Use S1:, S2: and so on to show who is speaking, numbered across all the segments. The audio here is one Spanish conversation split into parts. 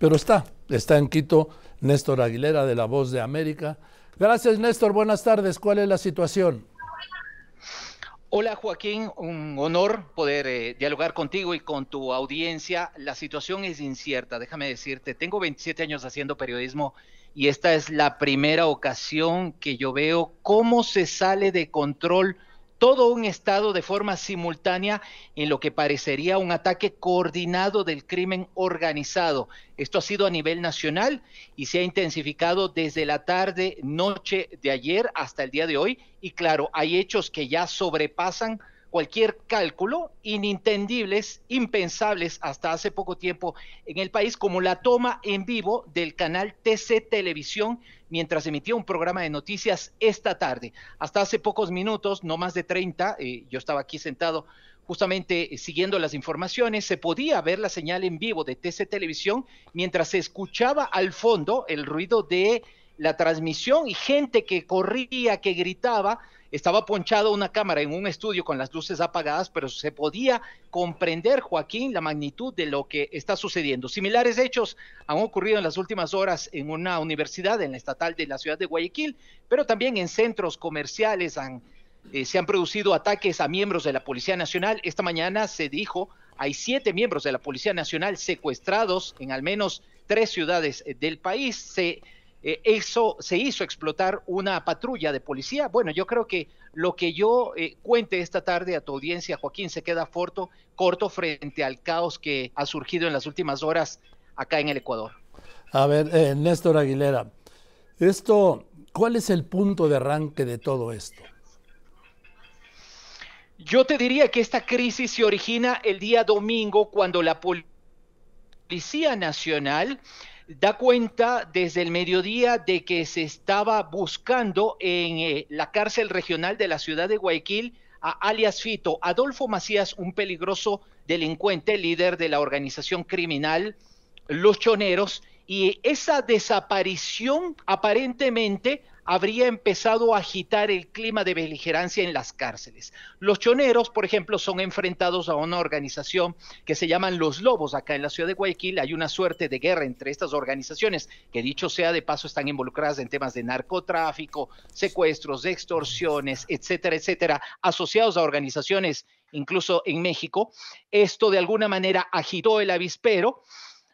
S1: pero está, está en Quito Néstor Aguilera de La Voz de América. Gracias Néstor, buenas tardes. ¿Cuál es la situación?
S2: Hola Joaquín, un honor poder eh, dialogar contigo y con tu audiencia. La situación es incierta, déjame decirte, tengo 27 años haciendo periodismo y esta es la primera ocasión que yo veo cómo se sale de control todo un Estado de forma simultánea en lo que parecería un ataque coordinado del crimen organizado. Esto ha sido a nivel nacional y se ha intensificado desde la tarde, noche de ayer hasta el día de hoy. Y claro, hay hechos que ya sobrepasan cualquier cálculo, inintendibles, impensables hasta hace poco tiempo en el país, como la toma en vivo del canal TC Televisión mientras emitía un programa de noticias esta tarde. Hasta hace pocos minutos, no más de 30, eh, yo estaba aquí sentado justamente siguiendo las informaciones, se podía ver la señal en vivo de TC Televisión mientras se escuchaba al fondo el ruido de la transmisión y gente que corría, que gritaba, estaba ponchado una cámara en un estudio con las luces apagadas, pero se podía comprender, Joaquín, la magnitud de lo que está sucediendo. Similares hechos han ocurrido en las últimas horas en una universidad, en la estatal de la ciudad de Guayaquil, pero también en centros comerciales eh, se han producido ataques a miembros de la Policía Nacional. Esta mañana se dijo, hay siete miembros de la Policía Nacional secuestrados en al menos tres ciudades eh, del país. Se eh, eso se hizo explotar una patrulla de policía. Bueno, yo creo que lo que yo eh, cuente esta tarde a tu audiencia, Joaquín, se queda corto, corto frente al caos que ha surgido en las últimas horas acá en el Ecuador.
S1: A ver, eh, Néstor Aguilera, esto, ¿cuál es el punto de arranque de todo esto?
S2: Yo te diría que esta crisis se origina el día domingo cuando la Policía Nacional da cuenta desde el mediodía de que se estaba buscando en eh, la cárcel regional de la ciudad de Guayaquil a alias Fito, Adolfo Macías, un peligroso delincuente, líder de la organización criminal Los Choneros, y esa desaparición aparentemente habría empezado a agitar el clima de beligerancia en las cárceles. Los choneros, por ejemplo, son enfrentados a una organización que se llaman Los Lobos. Acá en la ciudad de Guayaquil hay una suerte de guerra entre estas organizaciones, que dicho sea de paso están involucradas en temas de narcotráfico, secuestros, extorsiones, etcétera, etcétera, asociados a organizaciones incluso en México. Esto de alguna manera agitó el avispero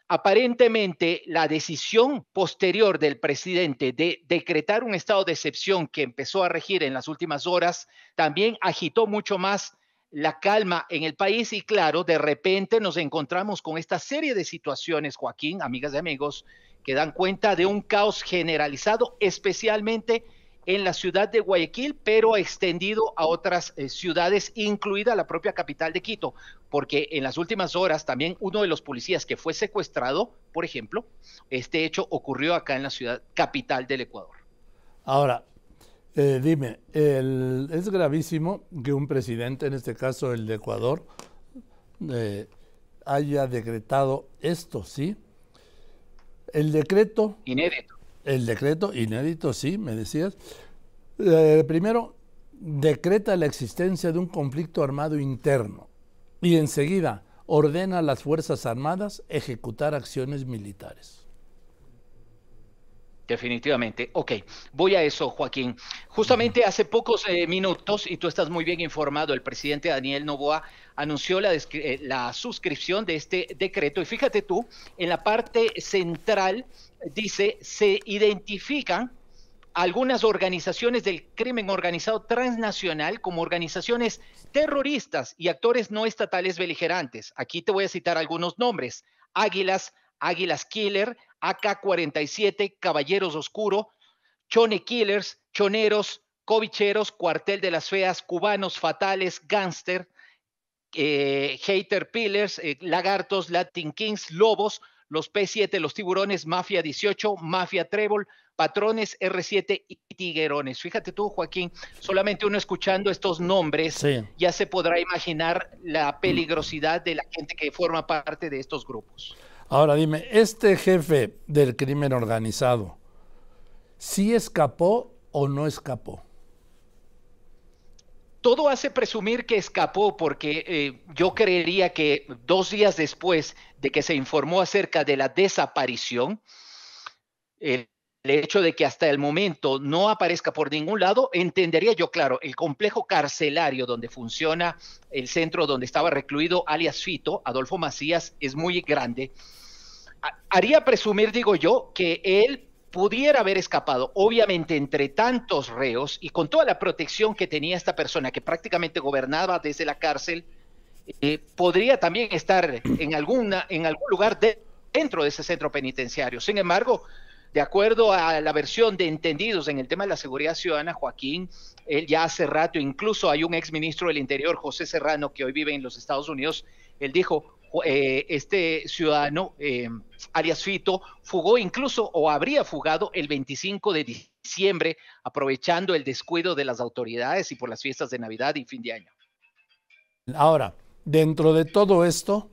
S2: Aparentemente, la decisión posterior del presidente de decretar un estado de excepción que empezó a regir en las últimas horas también agitó mucho más la calma en el país y claro, de repente nos encontramos con esta serie de situaciones, Joaquín, amigas y amigos, que dan cuenta de un caos generalizado, especialmente en la ciudad de Guayaquil, pero extendido a otras eh, ciudades, incluida la propia capital de Quito, porque en las últimas horas también uno de los policías que fue secuestrado, por ejemplo, este hecho ocurrió acá en la ciudad capital del Ecuador.
S1: Ahora, eh, dime, es gravísimo que un presidente, en este caso el de Ecuador, eh, haya decretado esto, ¿sí? El decreto...
S2: Inédito
S1: el decreto, inédito, sí, me decías. Eh, primero, decreta la existencia de un conflicto armado interno y enseguida ordena a las Fuerzas Armadas ejecutar acciones militares.
S2: Definitivamente. Ok, voy a eso, Joaquín. Justamente hace pocos eh, minutos, y tú estás muy bien informado, el presidente Daniel Novoa anunció la, eh, la suscripción de este decreto. Y fíjate tú, en la parte central dice, se identifican algunas organizaciones del crimen organizado transnacional como organizaciones terroristas y actores no estatales beligerantes. Aquí te voy a citar algunos nombres. Águilas, Águilas Killer, AK-47, Caballeros Oscuro, Chone Killers, Choneros, Covicheros, Cuartel de las Feas, Cubanos Fatales, Gangster, eh, Hater Pillars, eh, Lagartos, Latin Kings, Lobos, los P7, los tiburones, Mafia 18, Mafia Trébol, Patrones, R7 y Tiguerones. Fíjate tú, Joaquín, solamente uno escuchando estos nombres ya se podrá imaginar la peligrosidad de la gente que forma parte de estos grupos.
S1: Ahora dime, este jefe del crimen organizado, ¿sí escapó o no escapó?
S2: todo hace presumir que escapó porque eh, yo creería que dos días después de que se informó acerca de la desaparición, el, hecho de que hasta el momento no aparezca por ningún lado, entendería yo, claro, el complejo carcelario donde funciona el centro donde estaba recluido alias Fito, Adolfo Macías, es muy grande. Haría presumir, digo yo, que él pudiera haber escapado, obviamente entre tantos reos y con toda la protección que tenía esta persona que prácticamente gobernaba desde la cárcel, eh, podría también estar en, alguna, en algún lugar dentro de ese centro penitenciario. Sin embargo, de acuerdo a la versión de entendidos en el tema de la seguridad ciudadana, Joaquín, él ya hace rato, incluso hay un exministro del Interior, José Serrano, que hoy vive en los Estados Unidos, él dijo, eh, este ciudadano, eh, alias Fito, fugó incluso o habría fugado el 25 de diciembre, aprovechando el descuido de las autoridades y por las fiestas de Navidad y fin de año.
S1: Ahora, dentro de todo esto,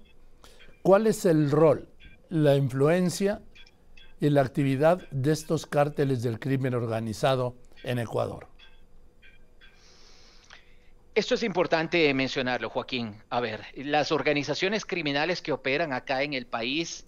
S1: ¿cuál es el rol, la influencia y la actividad de estos cárteles del crimen organizado en Ecuador?
S2: Esto es importante mencionarlo, Joaquín. A ver, las organizaciones criminales que operan acá en el país,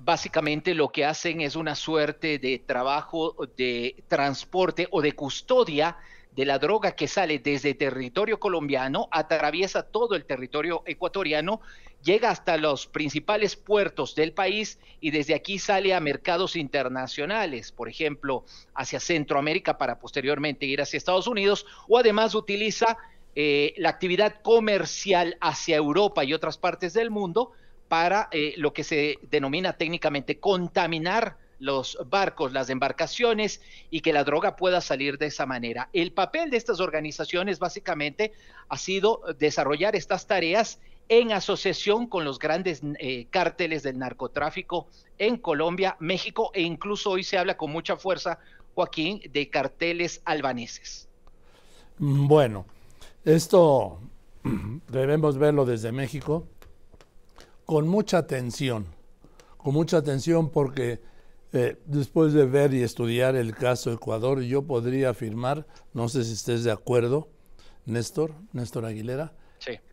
S2: básicamente lo que hacen es una suerte de trabajo de transporte o de custodia de la droga que sale desde territorio colombiano, atraviesa todo el territorio ecuatoriano, llega hasta los principales puertos del país y desde aquí sale a mercados internacionales, por ejemplo, hacia Centroamérica para posteriormente ir hacia Estados Unidos, o además utiliza eh, la actividad comercial hacia Europa y otras partes del mundo para eh, lo que se denomina técnicamente contaminar los barcos, las embarcaciones y que la droga pueda salir de esa manera. El papel de estas organizaciones básicamente ha sido desarrollar estas tareas en asociación con los grandes eh, cárteles del narcotráfico en Colombia, México e incluso hoy se habla con mucha fuerza, Joaquín, de carteles albaneses.
S1: Bueno, esto debemos verlo desde México con mucha atención, con mucha atención porque eh, después de ver y estudiar el caso Ecuador, yo podría afirmar, no sé si estés de acuerdo, Néstor, Néstor Aguilera,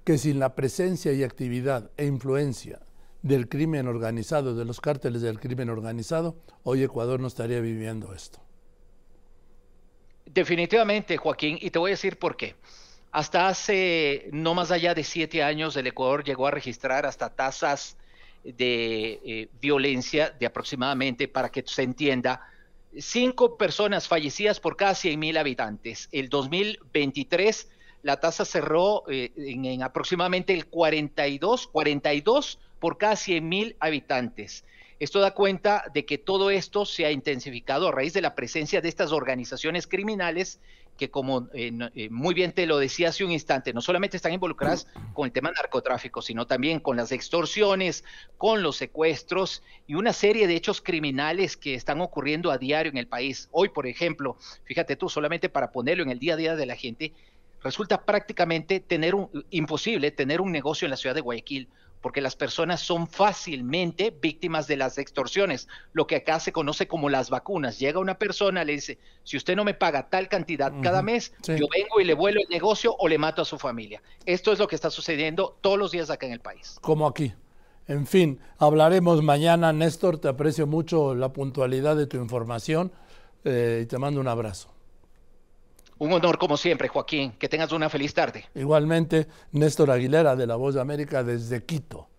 S1: que sin la presencia y actividad e influencia del crimen organizado, de los cárteles del crimen organizado, hoy Ecuador no estaría viviendo esto.
S2: Definitivamente, Joaquín, y te voy a decir por qué. Hasta hace no más allá de siete años, el Ecuador llegó a registrar hasta tasas de eh, violencia de aproximadamente, para que se entienda, cinco personas fallecidas por cada 100 mil habitantes. El 2023 la tasa cerró eh, en, en, aproximadamente el 42, 42 por cada 100 mil habitantes. Esto da cuenta de que todo esto se ha intensificado a raíz de la presencia de estas organizaciones criminales que como eh, eh, muy bien te lo decía hace un instante, no solamente están involucradas con el tema narcotráfico, sino también con las extorsiones, con los secuestros y una serie de hechos criminales que están ocurriendo a diario en el país. Hoy, por ejemplo, fíjate tú, solamente para ponerlo en el día a día de la gente, resulta prácticamente tener un, imposible tener un negocio en la ciudad de Guayaquil porque las personas son fácilmente víctimas de las extorsiones, lo que acá se conoce como las vacunas. Llega una persona, le dice, si usted no me paga tal cantidad cada mes, yo vengo y le vuelo el negocio o le mato a su familia. Esto es lo que está sucediendo todos los días acá en el país.
S1: Como aquí. En fin, hablaremos mañana, Néstor, te aprecio mucho la puntualidad de tu información eh, y te mando un abrazo.
S2: Un honor como siempre, Joaquín. Que tengas una feliz tarde.
S1: Igualmente, Néstor Aguilera de La Voz de América desde Quito.